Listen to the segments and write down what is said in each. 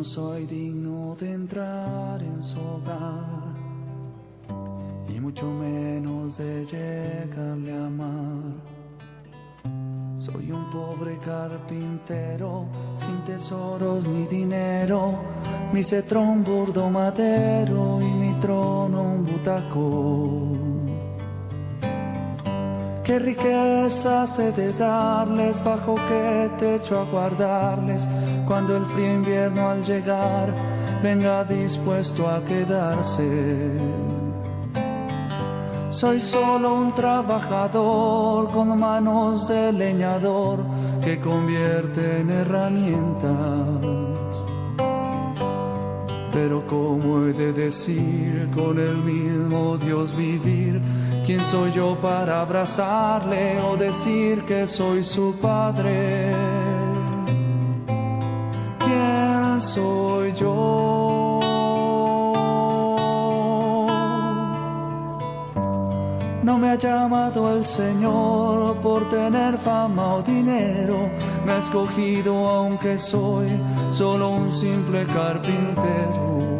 no soy digno de entrar en su hogar y mucho menos de llegarle a amar. Soy un pobre carpintero, sin tesoros ni dinero, mi cetro un burdo madero y mi trono un butacón. Qué riqueza se de darles, bajo qué techo a guardarles, cuando el frío invierno al llegar venga dispuesto a quedarse. Soy solo un trabajador con manos de leñador que convierte en herramientas. Pero ¿cómo he de decir con el mismo Dios vivir? ¿Quién soy yo para abrazarle o decir que soy su padre? ¿Quién soy yo? No me ha llamado el Señor por tener fama o dinero, me ha escogido aunque soy solo un simple carpintero.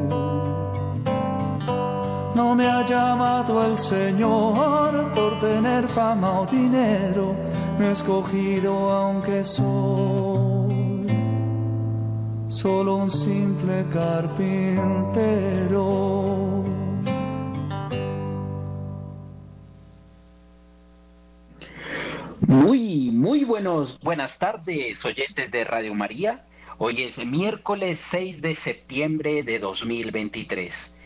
No me ha llamado el Señor por tener fama o dinero, me ha escogido aunque soy solo un simple carpintero. Muy, muy buenos, buenas tardes, oyentes de Radio María. Hoy es miércoles 6 de septiembre de 2023.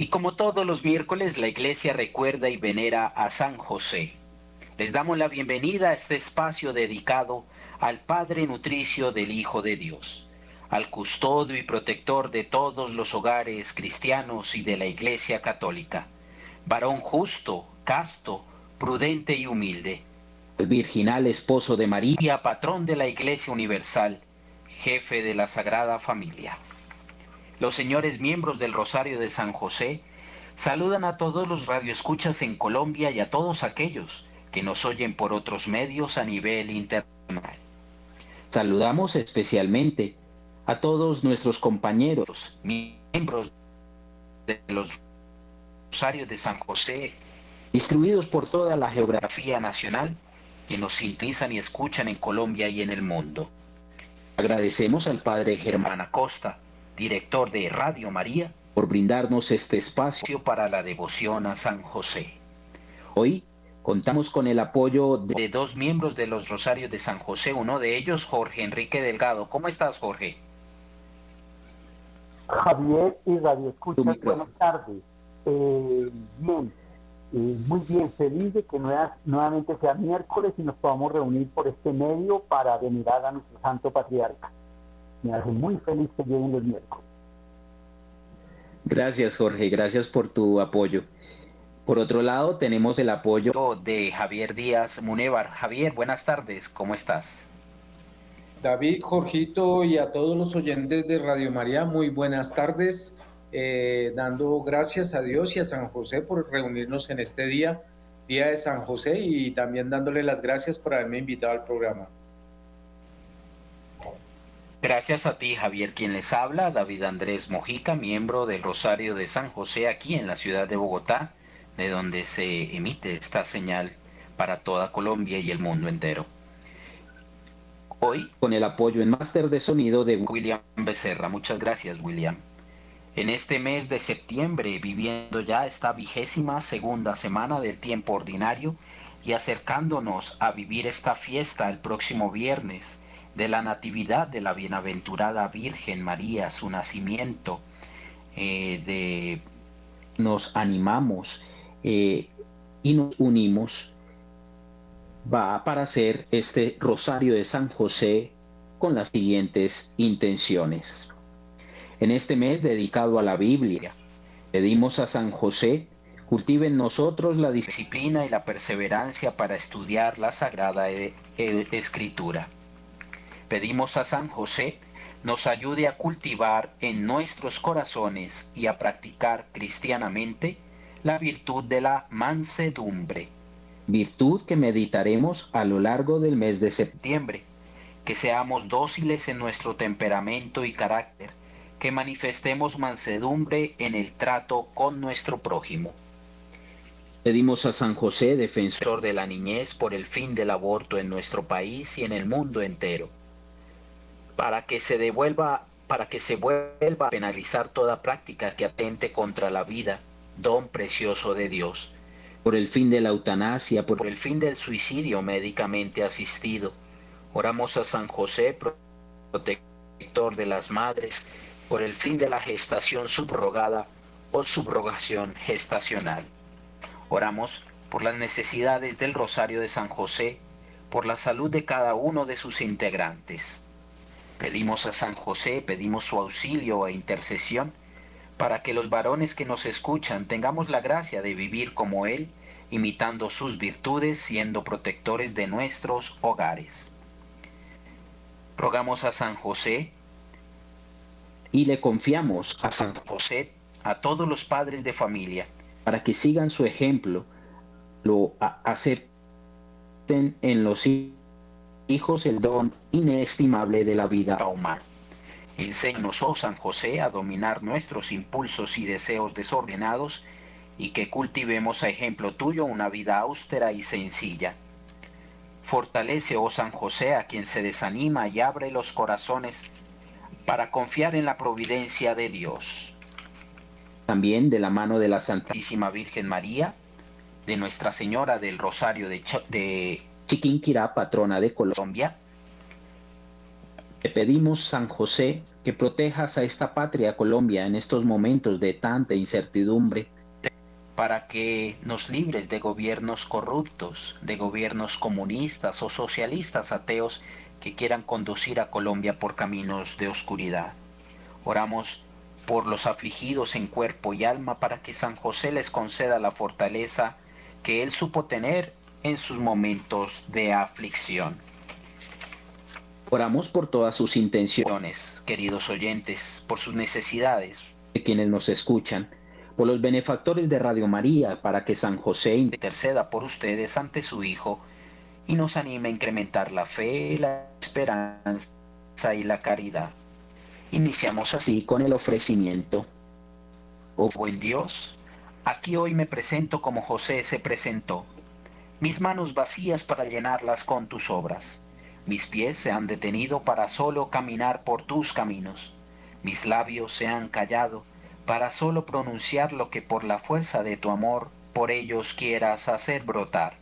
Y como todos los miércoles, la iglesia recuerda y venera a San José. Les damos la bienvenida a este espacio dedicado al Padre Nutricio del Hijo de Dios, al custodio y protector de todos los hogares cristianos y de la iglesia católica, varón justo, casto, prudente y humilde el virginal esposo de María, patrón de la Iglesia Universal, jefe de la Sagrada Familia. Los señores miembros del Rosario de San José saludan a todos los radioescuchas en Colombia y a todos aquellos que nos oyen por otros medios a nivel internacional. Saludamos especialmente a todos nuestros compañeros, miembros de los Rosarios de San José, distribuidos por toda la geografía nacional que nos sintonizan y escuchan en Colombia y en el mundo. Agradecemos al Padre Germán Acosta, director de Radio María, por brindarnos este espacio para la devoción a San José. Hoy contamos con el apoyo de dos miembros de los Rosarios de San José, uno de ellos Jorge Enrique Delgado. ¿Cómo estás, Jorge? Javier y Radio Escucha, buenas tardes. Eh, bien, muy bien, feliz de que nuevamente sea miércoles y nos podamos reunir por este medio para venerar a nuestro Santo Patriarca. Me hace muy feliz que lleguen los miércoles. Gracias, Jorge, gracias por tu apoyo. Por otro lado, tenemos el apoyo de Javier Díaz Munevar. Javier, buenas tardes, ¿cómo estás? David, Jorgito y a todos los oyentes de Radio María, muy buenas tardes. Eh, dando gracias a Dios y a San José por reunirnos en este día, Día de San José, y también dándole las gracias por haberme invitado al programa. Gracias a ti, Javier, quien les habla, David Andrés Mojica, miembro del Rosario de San José aquí en la ciudad de Bogotá, de donde se emite esta señal para toda Colombia y el mundo entero. Hoy con el apoyo en máster de sonido de William Becerra. Muchas gracias, William en este mes de septiembre, viviendo ya esta vigésima segunda semana del tiempo ordinario y acercándonos a vivir esta fiesta el próximo viernes de la Natividad de la Bienaventurada Virgen María, su nacimiento, eh, de, nos animamos eh, y nos unimos, va para hacer este Rosario de San José con las siguientes intenciones. En este mes dedicado a la Biblia, pedimos a San José cultive en nosotros la disciplina y la perseverancia para estudiar la Sagrada e-, e-, Escritura. Pedimos a San José nos ayude a cultivar en nuestros corazones y a practicar cristianamente la virtud de la mansedumbre, virtud que meditaremos a lo largo del mes de septiembre, que seamos dóciles en nuestro temperamento y carácter, que manifestemos mansedumbre en el trato con nuestro prójimo. Pedimos a San José, defensor de la niñez, por el fin del aborto en nuestro país y en el mundo entero, para que se devuelva, para que se vuelva a penalizar toda práctica que atente contra la vida, don precioso de Dios, por el fin de la eutanasia, por el fin del suicidio médicamente asistido. Oramos a San José, protector de las madres, por el fin de la gestación subrogada o subrogación gestacional. Oramos por las necesidades del Rosario de San José, por la salud de cada uno de sus integrantes. Pedimos a San José, pedimos su auxilio e intercesión para que los varones que nos escuchan tengamos la gracia de vivir como Él, imitando sus virtudes, siendo protectores de nuestros hogares. Rogamos a San José, y le confiamos a San José, a todos los padres de familia, para que sigan su ejemplo, lo acepten en los hijos el don inestimable de la vida humana. Enséñanos, oh San José, a dominar nuestros impulsos y deseos desordenados y que cultivemos a ejemplo tuyo una vida austera y sencilla. Fortalece, oh San José, a quien se desanima y abre los corazones para confiar en la providencia de Dios. También de la mano de la Santísima Virgen María, de Nuestra Señora del Rosario de, Chiquinquirá, patrona de Colombia, te pedimos, San José, que protejas a esta patria Colombia en estos momentos de tanta incertidumbre, para que nos libres de gobiernos corruptos, de gobiernos comunistas o socialistas ateos que quieran conducir a Colombia por caminos de oscuridad. Oramos por los afligidos en cuerpo y alma para que San José les conceda la fortaleza que él supo tener en sus momentos de aflicción. Oramos por todas sus intenciones, queridos oyentes, por sus necesidades, de quienes nos escuchan, por los benefactores de Radio María, para que San José interceda por ustedes ante su Hijo y nos anima a incrementar la fe, la esperanza y la caridad. Iniciamos así con el ofrecimiento. Oh buen Dios, aquí hoy me presento como José se presentó, mis manos vacías para llenarlas con tus obras. Mis pies se han detenido para solo caminar por tus caminos. Mis labios se han callado para solo pronunciar lo que por la fuerza de tu amor por ellos quieras hacer brotar.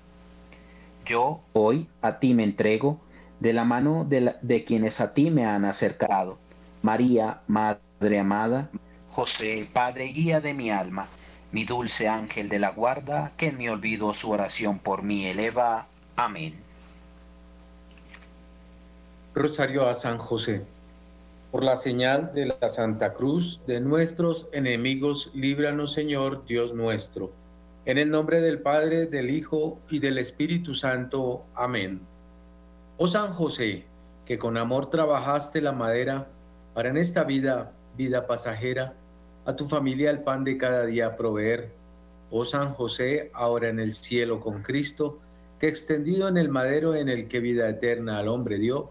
Yo hoy a ti me entrego de la mano de, de quienes a ti me han acercado. María, Madre amada, José, Padre guía de mi alma, mi dulce ángel de la guarda, que en mi olvido su oración por mí eleva. Amén. Rosario a San José. Por la señal de la Santa Cruz de nuestros enemigos, líbranos Señor Dios nuestro en el nombre del Padre, del Hijo y del Espíritu Santo. Amén. Oh San José, que con amor trabajaste la madera para en esta vida, vida pasajera, a tu familia el pan de cada día proveer. Oh San José, ahora en el cielo con Cristo, que extendido en el madero en el que vida eterna al hombre dio,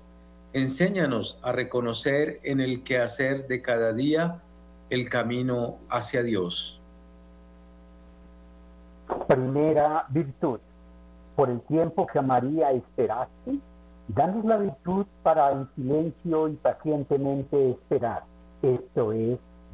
enséñanos a reconocer en el quehacer de cada día el camino hacia Dios. Primera virtud. Por el tiempo que a María esperaste, danos la virtud para en silencio y pacientemente esperar. Esto es,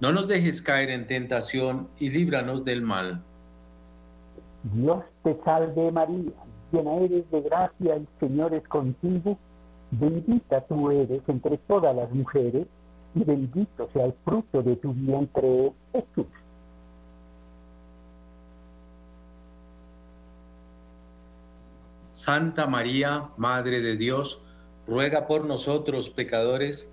No nos dejes caer en tentación y líbranos del mal. Dios te salve María, llena eres de gracia, el Señor es contigo, bendita tú eres entre todas las mujeres, y bendito sea el fruto de tu vientre, Jesús. Santa María, Madre de Dios, ruega por nosotros pecadores,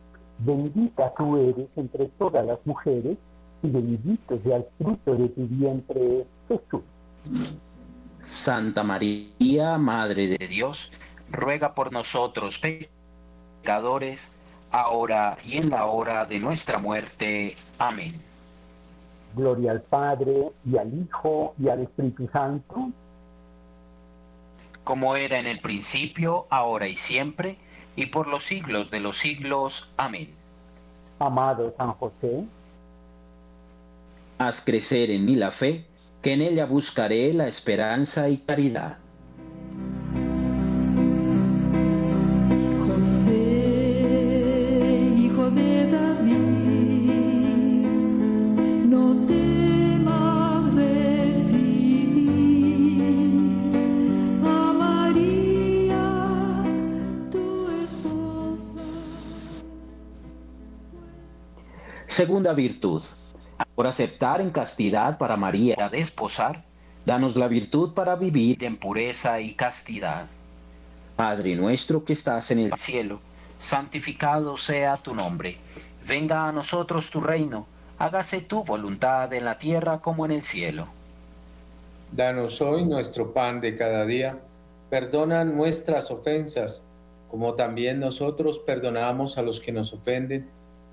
bendita tú eres entre todas las mujeres, y bendito sea el fruto de tu vientre, Jesús. Santa María, Madre de Dios, ruega por nosotros pecadores, ahora y en la hora de nuestra muerte. Amén. Gloria al Padre, y al Hijo, y al Espíritu Santo. Como era en el principio, ahora y siempre, y por los siglos de los siglos. Amén. Amado San José, haz crecer en mí la fe, que en ella buscaré la esperanza y caridad. Virtud, por aceptar en castidad para María desposar, danos la virtud para vivir en pureza y castidad. Padre nuestro que estás en el cielo, santificado sea tu nombre. Venga a nosotros tu reino, hágase tu voluntad en la tierra como en el cielo. Danos hoy nuestro pan de cada día, perdona nuestras ofensas, como también nosotros perdonamos a los que nos ofenden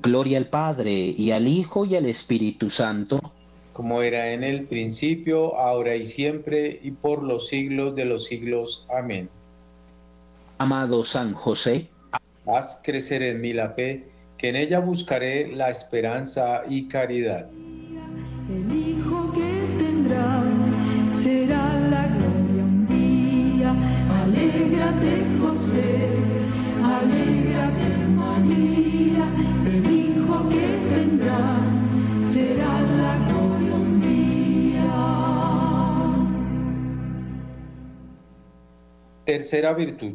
Gloria al Padre y al Hijo y al Espíritu Santo. como era en el principio, ahora y siempre, y por los siglos de los siglos. Amén. Amado San José, haz crecer en mí la fe, que en ella buscaré la esperanza y caridad. Tercera virtud.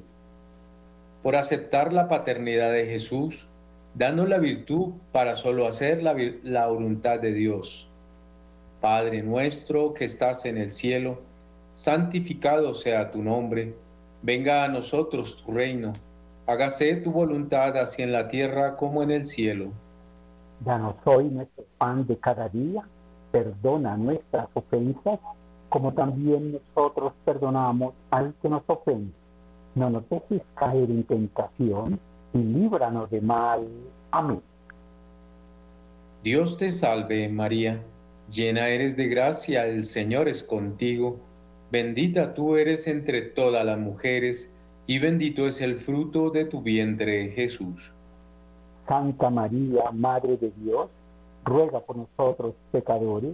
Por aceptar la paternidad de Jesús, danos la virtud para solo hacer la, la voluntad de Dios. Padre nuestro que estás en el cielo, santificado sea tu nombre, venga a nosotros tu reino, hágase tu voluntad así en la tierra como en el cielo. Danos hoy nuestro pan de cada día, perdona nuestras ofensas, como también nosotros perdonamos al que nos ofende. No nos dejes caer en tentación y líbranos de mal. Amén. Dios te salve María, llena eres de gracia, el Señor es contigo, bendita tú eres entre todas las mujeres, y bendito es el fruto de tu vientre Jesús. Santa María, Madre de Dios, ruega por nosotros pecadores,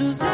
anjos.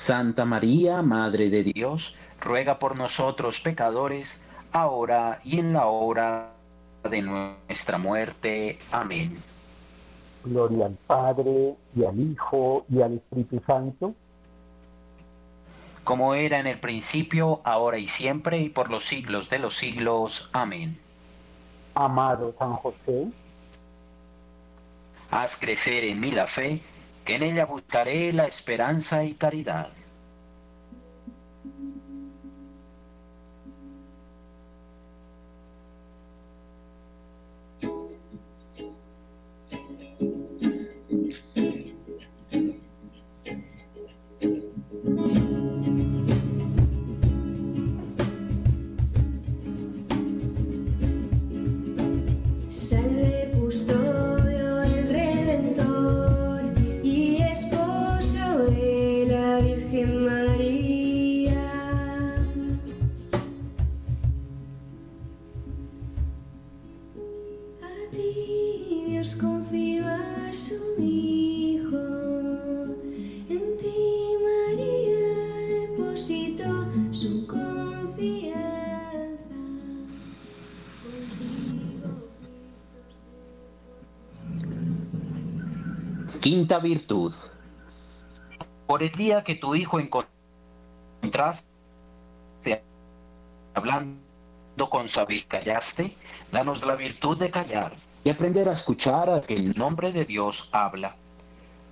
Santa María, Madre de Dios, ruega por nosotros pecadores, ahora y en la hora de nuestra muerte. Amén. Gloria al Padre, y al Hijo, y al Espíritu Santo, como era en el principio, ahora y siempre, y por los siglos de los siglos. Amén. amado San José, Haz crecer en mí la fe, que en ella buscaré la esperanza y caridad. Confío a su Hijo, en ti María depositó su confianza. Quinta virtud. Por el día que tu hijo encontraste hablando con saber callaste, danos la virtud de callar y aprender a escuchar a que el nombre de Dios habla.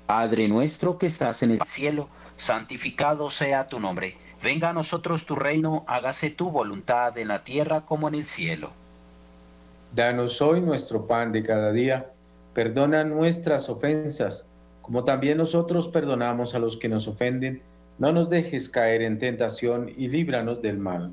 Padre nuestro que estás en el cielo, santificado sea tu nombre. Venga a nosotros tu reino, hágase tu voluntad en la tierra como en el cielo. Danos hoy nuestro pan de cada día. Perdona nuestras ofensas, como también nosotros perdonamos a los que nos ofenden. No nos dejes caer en tentación y líbranos del mal.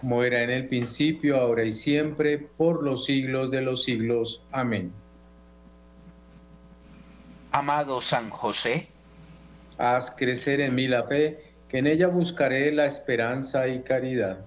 como era en el principio, ahora y siempre, por los siglos de los siglos. Amén. amado San José, Haz crecer en mí la fe, que en ella buscaré la esperanza y caridad.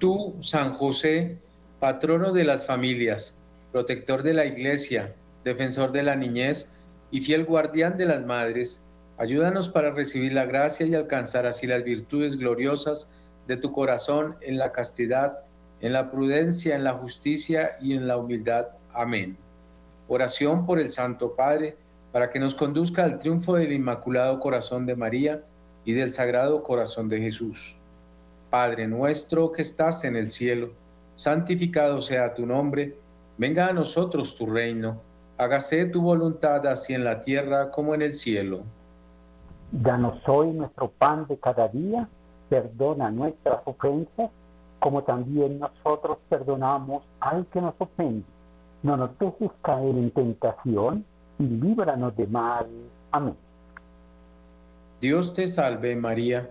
Tú, San José, patrono de las familias, protector de la iglesia, defensor de la niñez y fiel guardián de las madres, ayúdanos para recibir la gracia y alcanzar así las virtudes gloriosas de tu corazón en la castidad, en la prudencia, en la justicia y en la humildad. Amén. Oración por el Santo Padre, para que nos conduzca al triunfo del Inmaculado Corazón de María y del Sagrado Corazón de Jesús. Padre nuestro que estás en el cielo, santificado sea tu nombre, venga a nosotros tu reino, hágase tu voluntad así en la tierra como en el cielo. Danos hoy nuestro pan de cada día, perdona nuestras ofensas, como también nosotros perdonamos al que nos ofende. No nos dejes caer en tentación y líbranos de mal. Amén. Dios te salve María,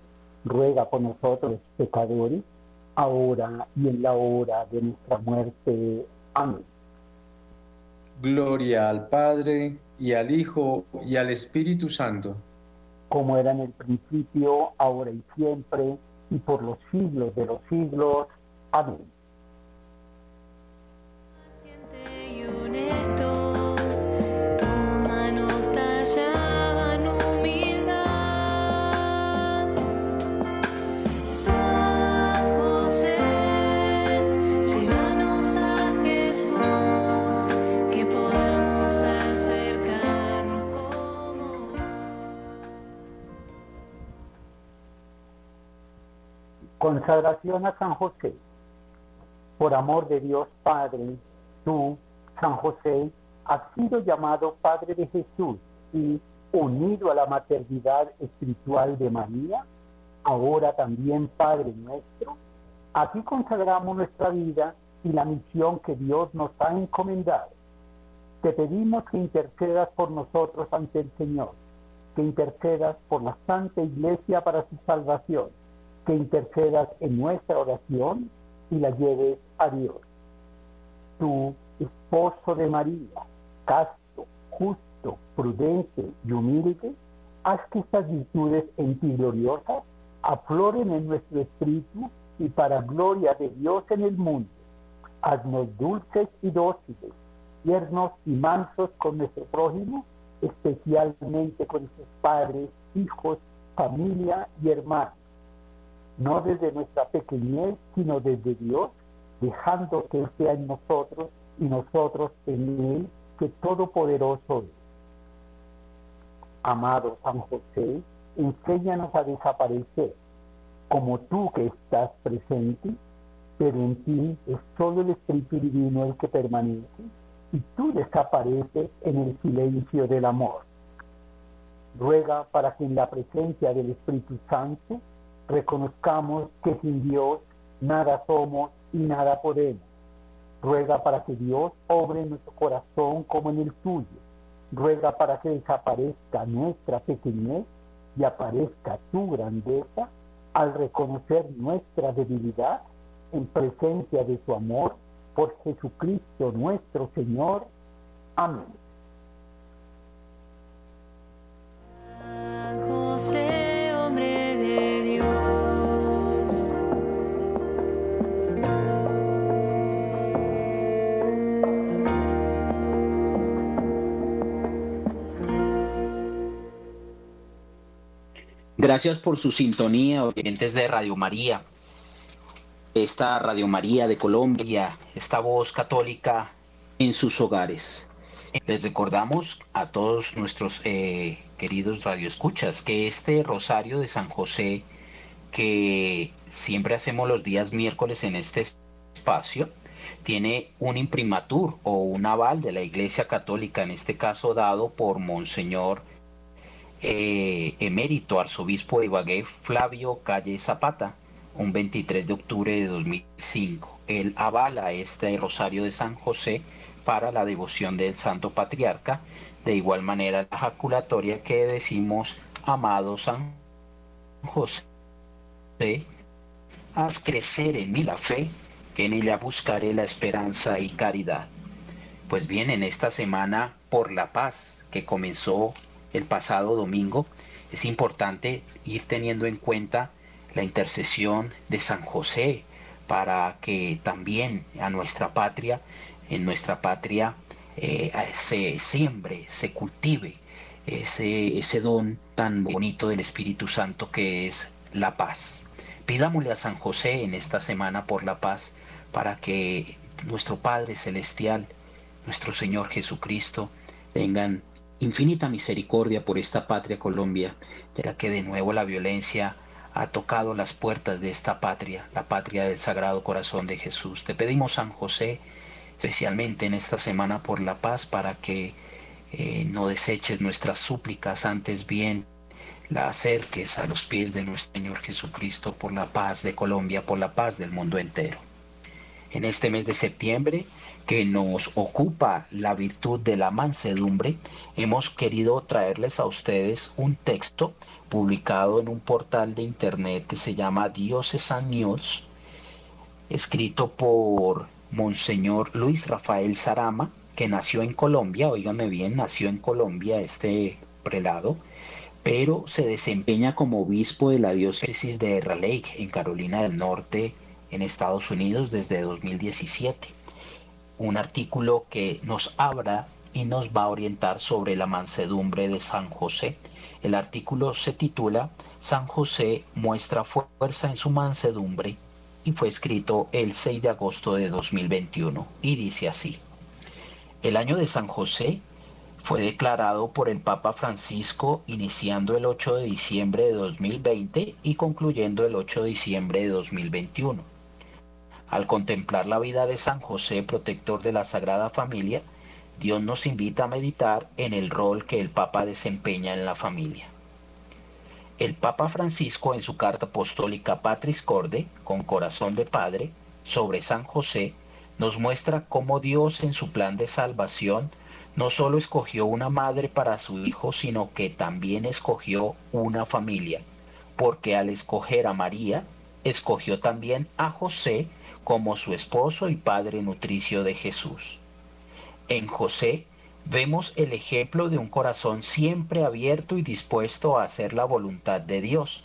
ruega por nosotros pecadores, ahora y en la hora de nuestra muerte. Amén. Gloria al Padre, y al Hijo, y al Espíritu Santo. Como era en el principio, ahora y siempre, y por los siglos de los siglos. Amén. Consagración a San José. Por amor de Dios Padre, tú, San José, has sido llamado Padre de Jesús y, unido a la maternidad espiritual de María, ahora también Padre nuestro, a ti consagramos nuestra vida y la misión que Dios nos ha encomendado. Te pedimos que intercedas por nosotros ante el Señor, que intercedas por la Santa Iglesia para su salvación, que intercedas en nuestra oración y la lleves a Dios. Tú, esposo de María, casto, justo, prudente y humilde, haz que estas virtudes en ti gloriosas afloren en nuestro espíritu y para gloria de Dios en el mundo. Haznos dulces y dóciles, tiernos y mansos con nuestro prójimo, especialmente con nuestros padres, hijos, familia y hermanos. No desde nuestra pequeñez, sino desde Dios, dejando que Él sea en nosotros y nosotros en Él, que Todopoderoso es. Amado San José, enséñanos a desaparecer, como tú que estás presente, pero en ti es solo el Espíritu Divino el que permanece, y tú desapareces en el silencio del amor. Ruega para que en la presencia del Espíritu Santo reconozcamos que sin Dios nada somos y nada podemos. Ruega para que Dios obre en nuestro corazón como en el tuyo. Ruega para que desaparezca nuestra pequeñez y aparezca tu grandeza al reconocer nuestra debilidad en presencia de tu amor por Jesucristo nuestro Señor. Amén. Gracias por su sintonía, oyentes de Radio María. Esta Radio María de Colombia, esta voz católica en sus hogares. Les recordamos a todos nuestros eh, queridos radioescuchas que este Rosario de San José, que siempre hacemos los días miércoles en este espacio, tiene un imprimatur o un aval de la Iglesia Católica, en este caso dado por Monseñor eh, emérito arzobispo de Ibagué, Flavio Calle Zapata, un 23 de octubre de 2005. Él avala este Rosario de San José para la devoción del Santo Patriarca, de igual manera la jaculatoria que decimos, amado San José, haz crecer en mí la fe, que en ella buscaré la esperanza y caridad. Pues bien, en esta semana por la paz que comenzó el pasado domingo, es importante ir teniendo en cuenta la intercesión de San José para que también a nuestra patria, en nuestra patria, eh, se siembre, se cultive ese, ese don tan bonito del Espíritu Santo que es la paz. Pidámosle a San José en esta semana por la paz para que nuestro Padre Celestial, nuestro Señor Jesucristo, tengan infinita misericordia por esta patria Colombia, ya que de nuevo la violencia ha tocado las puertas de esta patria, la patria del Sagrado Corazón de Jesús. Te pedimos, San José, especialmente en esta semana por la paz, para que eh, no deseches nuestras súplicas, antes bien la acerques a los pies de nuestro Señor Jesucristo por la paz de Colombia, por la paz del mundo entero. En este mes de septiembre, que nos ocupa la virtud de la mansedumbre, hemos querido traerles a ustedes un texto publicado en un portal de internet que se llama Diocesan News, escrito por Monseñor Luis Rafael Sarama, que nació en Colombia, oígame bien, nació en Colombia este prelado, pero se desempeña como obispo de la diócesis de Raleigh, en Carolina del Norte, en Estados Unidos, desde 2017 un artículo que nos abra y nos va a orientar sobre la mansedumbre de San José. El artículo se titula San José muestra fuerza en su mansedumbre y fue escrito el 6 de agosto de 2021 y dice así. El año de San José fue declarado por el Papa Francisco iniciando el 8 de diciembre de 2020 y concluyendo el 8 de diciembre de 2021. Al contemplar la vida de San José, protector de la Sagrada Familia, Dios nos invita a meditar en el rol que el Papa desempeña en la familia. El Papa Francisco en su carta apostólica Patris Corde, con corazón de Padre, sobre San José, nos muestra cómo Dios en su plan de salvación no solo escogió una madre para su hijo, sino que también escogió una familia, porque al escoger a María, escogió también a José, como su esposo y padre nutricio de Jesús. En José vemos el ejemplo de un corazón siempre abierto y dispuesto a hacer la voluntad de Dios,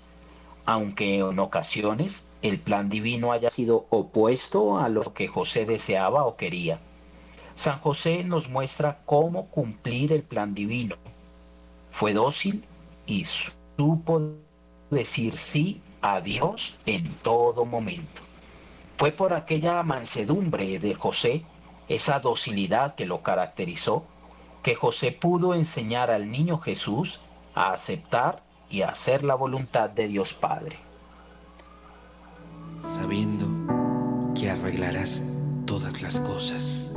aunque en ocasiones el plan divino haya sido opuesto a lo que José deseaba o quería. San José nos muestra cómo cumplir el plan divino. Fue dócil y supo decir sí a Dios en todo momento. Fue por aquella mansedumbre de José, esa docilidad que lo caracterizó, que José pudo enseñar al niño Jesús a aceptar y hacer la voluntad de Dios Padre. Sabiendo que arreglarás todas las cosas.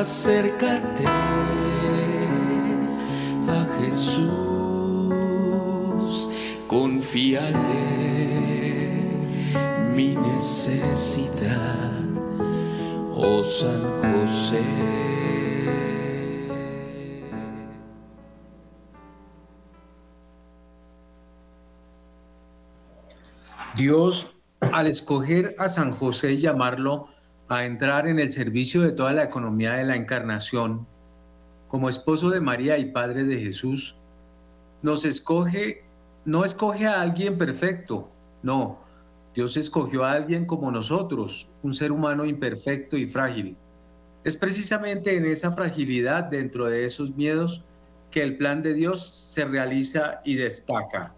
A acercarte a Jesús, confíale mi necesidad, oh San José. Dios, al escoger a San José y llamarlo a entrar en el servicio de toda la economía de la encarnación, como esposo de María y padre de Jesús, nos escoge, no escoge a alguien perfecto, no, Dios escogió a alguien como nosotros, un ser humano imperfecto y frágil. Es precisamente en esa fragilidad, dentro de esos miedos, que el plan de Dios se realiza y destaca.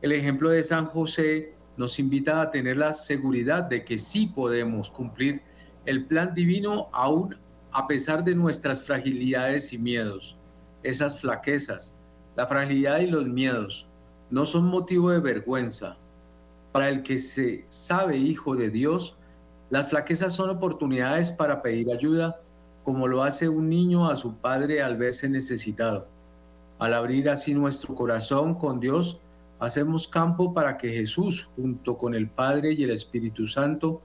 El ejemplo de San José nos invita a tener la seguridad de que sí podemos cumplir el plan divino aún a pesar de nuestras fragilidades y miedos. Esas flaquezas, la fragilidad y los miedos no son motivo de vergüenza. Para el que se sabe hijo de Dios, las flaquezas son oportunidades para pedir ayuda, como lo hace un niño a su padre al verse necesitado. Al abrir así nuestro corazón con Dios, hacemos campo para que Jesús, junto con el Padre y el Espíritu Santo,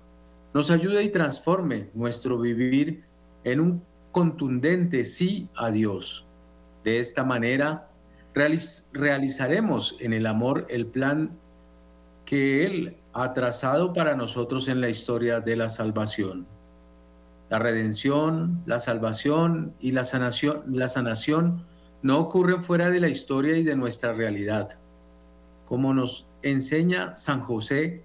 nos ayude y transforme nuestro vivir en un contundente sí a Dios. De esta manera, realizaremos en el amor el plan que Él ha trazado para nosotros en la historia de la salvación. La redención, la salvación y la sanación, la sanación no ocurren fuera de la historia y de nuestra realidad. Como nos enseña San José,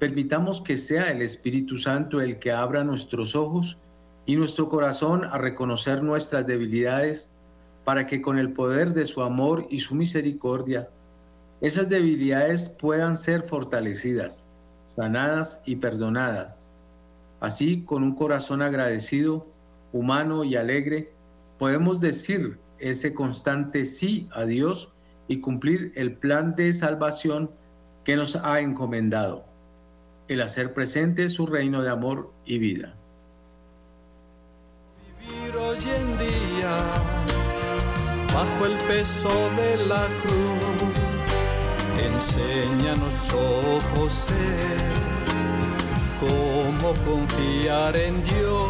permitamos que sea el Espíritu Santo el que abra nuestros ojos y nuestro corazón a reconocer nuestras debilidades para que con el poder de su amor y su misericordia, esas debilidades puedan ser fortalecidas, sanadas y perdonadas. Así, con un corazón agradecido, humano y alegre, podemos decir ese constante sí a Dios y cumplir el plan de salvación que nos ha encomendado, el hacer presente su reino de amor y vida. Vivir hoy en día bajo el peso de la cruz, enséñanos, oh José, cómo confiar en Dios,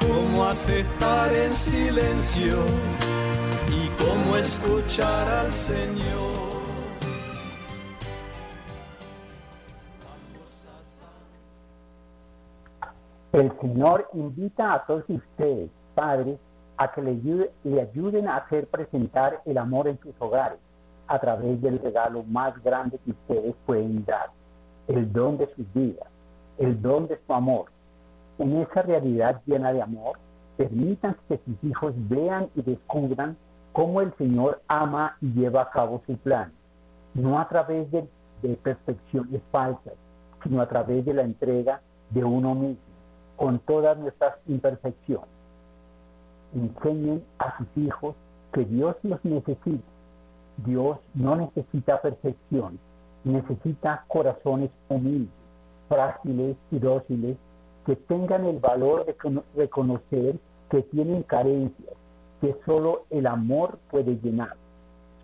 cómo aceptar en silencio cómo escuchar al Señor. El Señor invita a todos ustedes, padres, a que le, le ayuden a hacer presentar el amor en sus hogares a través del regalo más grande que ustedes pueden dar, el don de sus vidas, el don de su amor. En esa realidad llena de amor, permitan que sus hijos vean y descubran cómo el Señor ama y lleva a cabo su plan, no a través de, perfecciones falsas, sino a través de la entrega de uno mismo, con todas nuestras imperfecciones. Enseñen a sus hijos que Dios los necesita. Dios no necesita perfección, necesita corazones humildes, frágiles y dóciles, que tengan el valor de cono- reconocer que tienen carencias, que solo el amor puede llenar.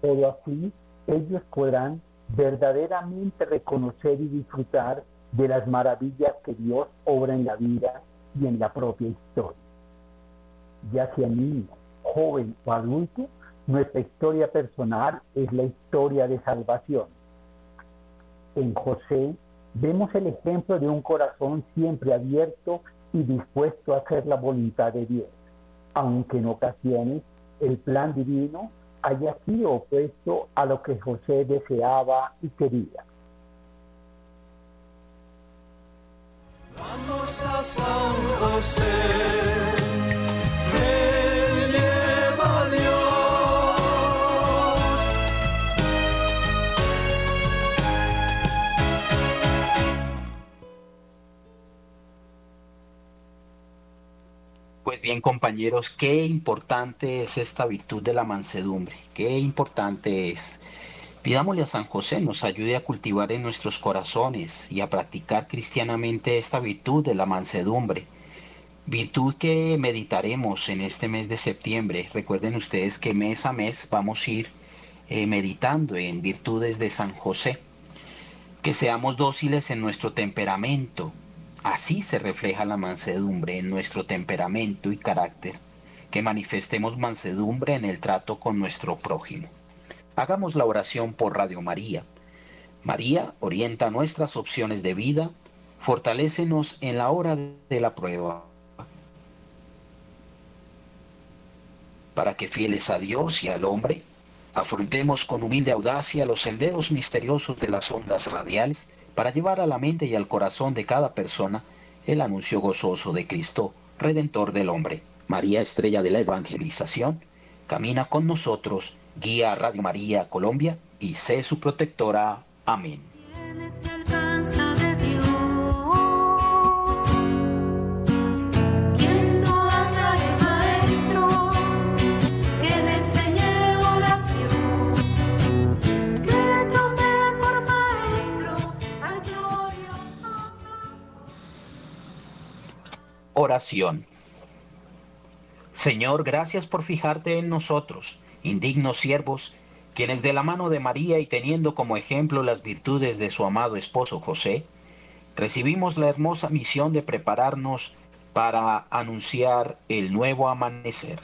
Solo así ellos podrán verdaderamente reconocer y disfrutar de las maravillas que Dios obra en la vida y en la propia historia. Ya sea niño, joven o adulto, nuestra historia personal es la historia de salvación. En José vemos el ejemplo de un corazón siempre abierto y dispuesto a hacer la voluntad de Dios, aunque en ocasiones el plan divino haya sido opuesto a lo que José deseaba y quería. Vamos a San José, compañeros, qué importante es esta virtud de la mansedumbre, qué importante es. Pidámosle a San José nos ayude a cultivar en nuestros corazones y a practicar cristianamente esta virtud de la mansedumbre. Virtud que meditaremos en este mes de septiembre. Recuerden ustedes que mes a mes vamos a ir eh, meditando en virtudes de San José. Que seamos dóciles en nuestro temperamento, Así se refleja la mansedumbre en nuestro temperamento y carácter, que manifestemos mansedumbre en el trato con nuestro prójimo. Hagamos la oración por Radio María. María orienta nuestras opciones de vida, fortalécenos en la hora de la prueba, para que fieles a Dios y al hombre, afrontemos con humilde audacia los senderos misteriosos de las ondas radiales, para llevar a la mente y al corazón de cada persona el anuncio gozoso de Cristo, Redentor del hombre. María, estrella de la evangelización, camina con nosotros, guía a Radio María Colombia y sé su protectora. Amén. Señor, gracias por fijarte en nosotros, indignos siervos, quienes de la mano de María y teniendo como ejemplo las virtudes de su amado esposo José, recibimos la hermosa misión de prepararnos para anunciar el nuevo amanecer.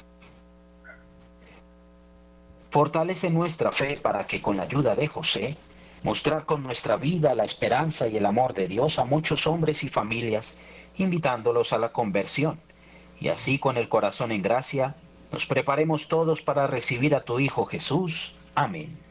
Fortalece nuestra fe para que con la ayuda de José, mostrar con nuestra vida la esperanza y el amor de Dios a muchos hombres y familias, invitándolos a la conversión. Y así con el corazón en gracia, nos preparemos todos para recibir a tu Hijo Jesús. Amén.